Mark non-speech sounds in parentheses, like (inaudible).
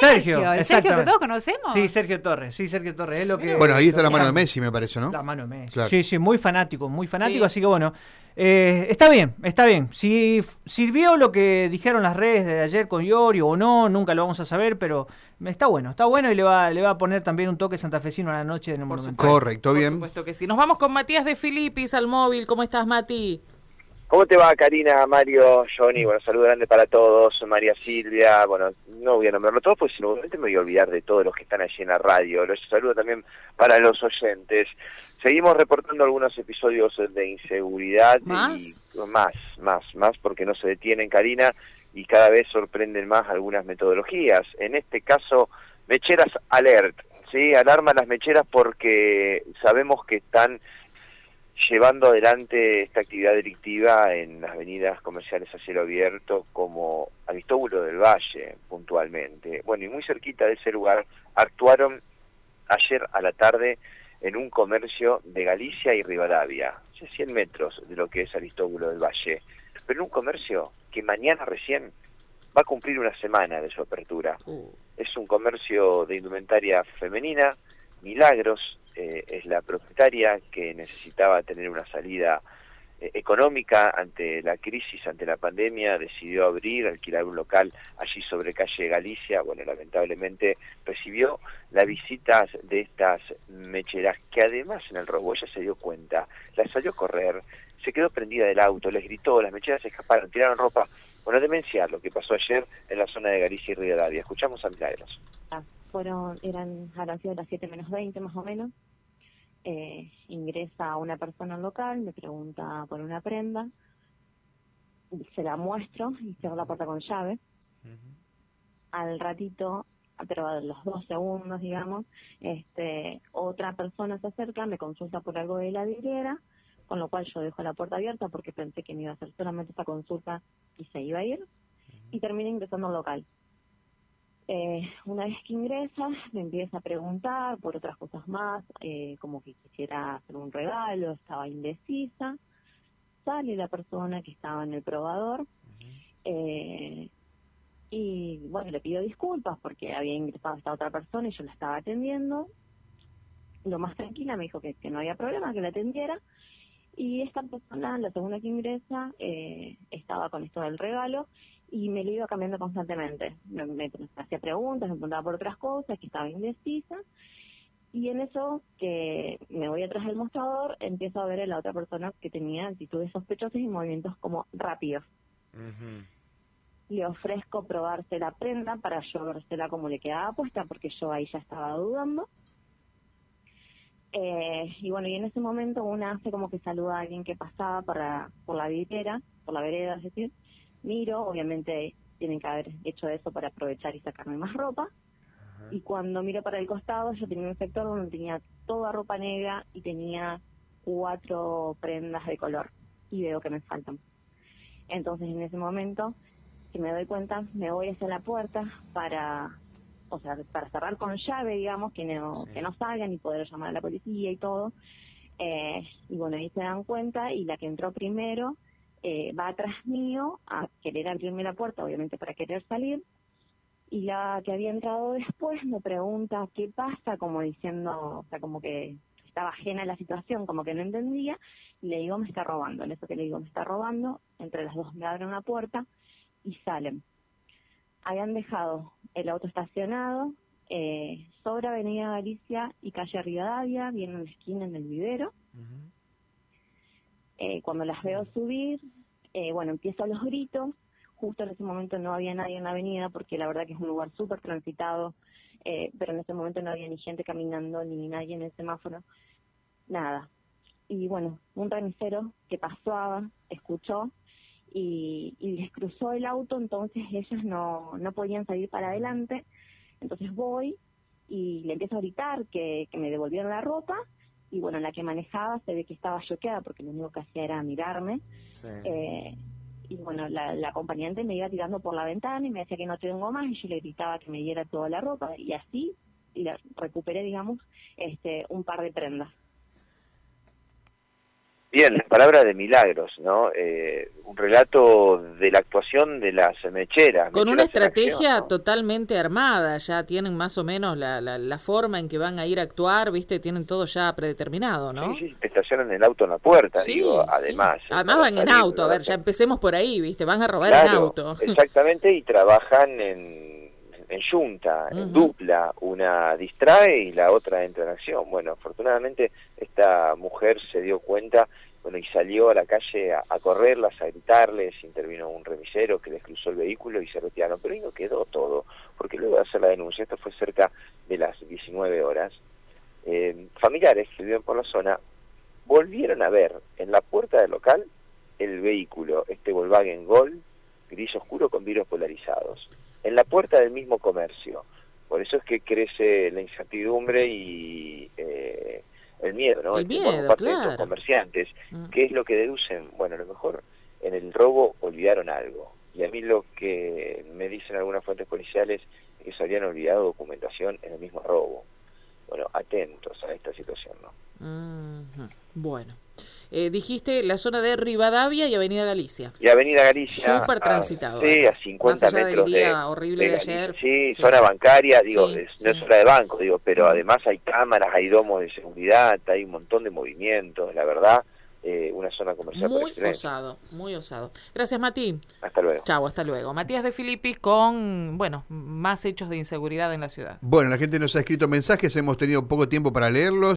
Sergio, el Sergio que todos conocemos. Sí, Sergio Torres, sí, Sergio Torres. Es lo que, Bueno, ahí está la mano de. Messi, me parece, ¿no? La mano de Messi. Claro. Sí, sí, muy fanático, muy fanático, Sí. así que bueno. eh, está bien, está bien. Si sirvió lo que dijeron las redes de ayer con Iorio o no, nunca lo vamos a saber, pero está bueno, está bueno y le va, le va a poner también un toque santafesino a la noche en el Por Monumental. Correcto, Por bien. supuesto que sí. Nos vamos con Matías de Filipis al móvil. ¿Cómo estás, Mati? ¿Cómo te va, Karina, Mario, Johnny? Bueno, saludo grande para todos. María Silvia, bueno, no voy a nombrarlo todo, pues seguramente me voy a olvidar de todos los que están allí en la radio. Los saludo también para los oyentes. Seguimos reportando algunos episodios de inseguridad. ¿Más? Y, más, más, más, porque no se detienen, Karina, y cada vez sorprenden más algunas metodologías. En este caso, Mecheras Alert, ¿sí? Alarma las mecheras porque sabemos que están llevando adelante esta actividad delictiva en las avenidas comerciales a cielo abierto como Aristóbulo del Valle puntualmente. Bueno, y muy cerquita de ese lugar actuaron ayer a la tarde en un comercio de Galicia y Rivadavia, a 100 metros de lo que es Aristóbulo del Valle, pero en un comercio que mañana recién va a cumplir una semana de su apertura. Uh, Es un comercio de indumentaria femenina. Milagros eh, es la propietaria que necesitaba tener una salida eh, económica ante la crisis, ante la pandemia. Decidió abrir, alquilar un local allí sobre calle Galicia. Bueno, lamentablemente recibió la visita de estas mecheras que además en el robo ella se dio cuenta, la salió a correr, se quedó prendida del auto, les gritó, las mecheras se escaparon, tiraron ropa. Bueno, demenciar lo que pasó ayer en la zona de Galicia y Rivadavia. Escuchamos a Milagros. Fueron, eran, habrán sido las 7 menos 20 más o menos. Eh, ingresa una persona al local, me pregunta por una prenda, se la muestro y cierro la puerta con llave. Al ratito, pero a los dos segundos, digamos, este, otra persona se acerca, me consulta por algo de la vidriera, con lo cual yo dejo la puerta abierta porque pensé que me iba a hacer solamente esta consulta y se iba a ir, y termina ingresando al local. Eh, una vez que ingresa, me empieza a preguntar por otras cosas más, eh, como que quisiera hacer un regalo, estaba indecisa. Sale la persona que estaba en el probador eh, y, bueno, le pido disculpas porque había ingresado esta otra persona y yo la estaba atendiendo. Lo más tranquila me dijo que, que no había problema, que la atendiera. Y esta persona, la segunda que ingresa, eh, estaba con esto del regalo y me lo iba cambiando constantemente. Me, me hacía preguntas, me preguntaba por otras cosas, que estaba indecisa. Y en eso, que me voy atrás del mostrador, empiezo a ver a la otra persona que tenía actitudes sospechosas y movimientos como rápidos. Le ofrezco probarse la prenda para yo vérsela como le quedaba puesta, porque yo ahí ya estaba dudando. Eh, y bueno, y en ese momento una hace como que saluda a alguien que pasaba para, por la vidriera, por la vereda, es decir, miro, obviamente tienen que haber hecho eso para aprovechar y sacarme más ropa. Y cuando miro para el costado, yo tenía un sector donde tenía toda ropa negra y tenía cuatro prendas de color. Y veo que me faltan. Entonces, en ese momento, que me doy cuenta, me voy hacia la puerta para, o sea, para cerrar con llave, digamos, que no, que no salgan y poder llamar a la policía y todo. Eh, y bueno, ahí se dan cuenta y la que entró primero eh, va atrás mío a querer abrirme la puerta, obviamente para querer salir. Y la que había entrado después me pregunta qué pasa, como diciendo, o sea, como que estaba ajena a la situación, como que no entendía. Y le digo, me está robando. En eso que le digo, me está robando, entre las dos me abren una puerta y salen. Habían dejado el auto estacionado eh, sobre Avenida Galicia y calle Rivadavia, bien en la esquina en el vivero. Eh, cuando las veo subir, eh, bueno, empiezo los gritos. Justo en ese momento no había nadie en la avenida porque la verdad que es un lugar súper transitado, eh, pero en ese momento no había ni gente caminando ni nadie en el semáforo, nada. Y bueno, un remisero que pasaba, escuchó y, y les cruzó el auto, entonces ellas no, no podían salir para adelante. Entonces voy y le empiezo a gritar que, que me devolvieron la ropa y bueno, la que manejaba se ve que estaba choqueada porque lo único que hacía era mirarme. Eh, y bueno, la, la acompañante me iba tirando por la ventana y me decía que no tengo más y yo le gritaba que me diera toda la ropa y así y la recuperé, digamos, este un par de prendas. Bien, la palabra de milagros, ¿no? Eh, un relato de la actuación de las mecheras. Con una mecheras en estrategia acción, ¿no? totalmente armada, ya tienen más o menos la, la, la forma en que van a ir a actuar, ¿viste? Tienen todo ya predeterminado, ¿no? Sí, sí, estacionan el auto en la puerta, Sí, digo, además. Además van en auto, a ver, ya empecemos por ahí, ¿viste? Van a robar en Claro, auto. (laughs) Exactamente, y trabajan en, en junta, en dupla. Una distrae y la otra entra en acción. Bueno, afortunadamente esta se dio cuenta bueno, y salió a la calle a, a correrlas, a gritarles, intervino un remisero que les cruzó el vehículo y se retiraron. Pero ahí no quedó todo, porque luego de hacer la denuncia, esto fue cerca de las 19 horas, eh, familiares que viven por la zona volvieron a ver en la puerta del local el vehículo, este Volkswagen Gol, gris oscuro con vidrios polarizados, en la puerta del mismo comercio. Por eso es que crece la incertidumbre y eh, el miedo, ¿no? El temor por miedo, parte de estos claro. comerciantes. Mm. ¿Qué es lo que deducen? Bueno, a lo mejor en el robo olvidaron algo. Y a mí lo que me dicen algunas fuentes policiales es que se habían olvidado documentación en el mismo robo. Bueno, atentos a esta situación, ¿no? Bueno. Eh, dijiste la zona de Rivadavia y Avenida Galicia. Y Avenida Galicia. Súper a- transitado, Sí, además. a 50 Más allá del metros de- día horrible de Galicia. ayer. Sí, Sí. zona bancaria, digo, Sí, es- sí. no es zona de banco, digo, pero Ujú. además hay cámaras, hay domos de seguridad, hay un montón de movimientos, la verdad, eh, una zona comercial Muy osado, muy osado. Gracias, Mati. Hasta luego. Chau, hasta luego. Matías de Filipis con, bueno, más hechos de inseguridad en la ciudad. Bueno, la gente nos ha escrito mensajes, hemos tenido poco tiempo para leerlos.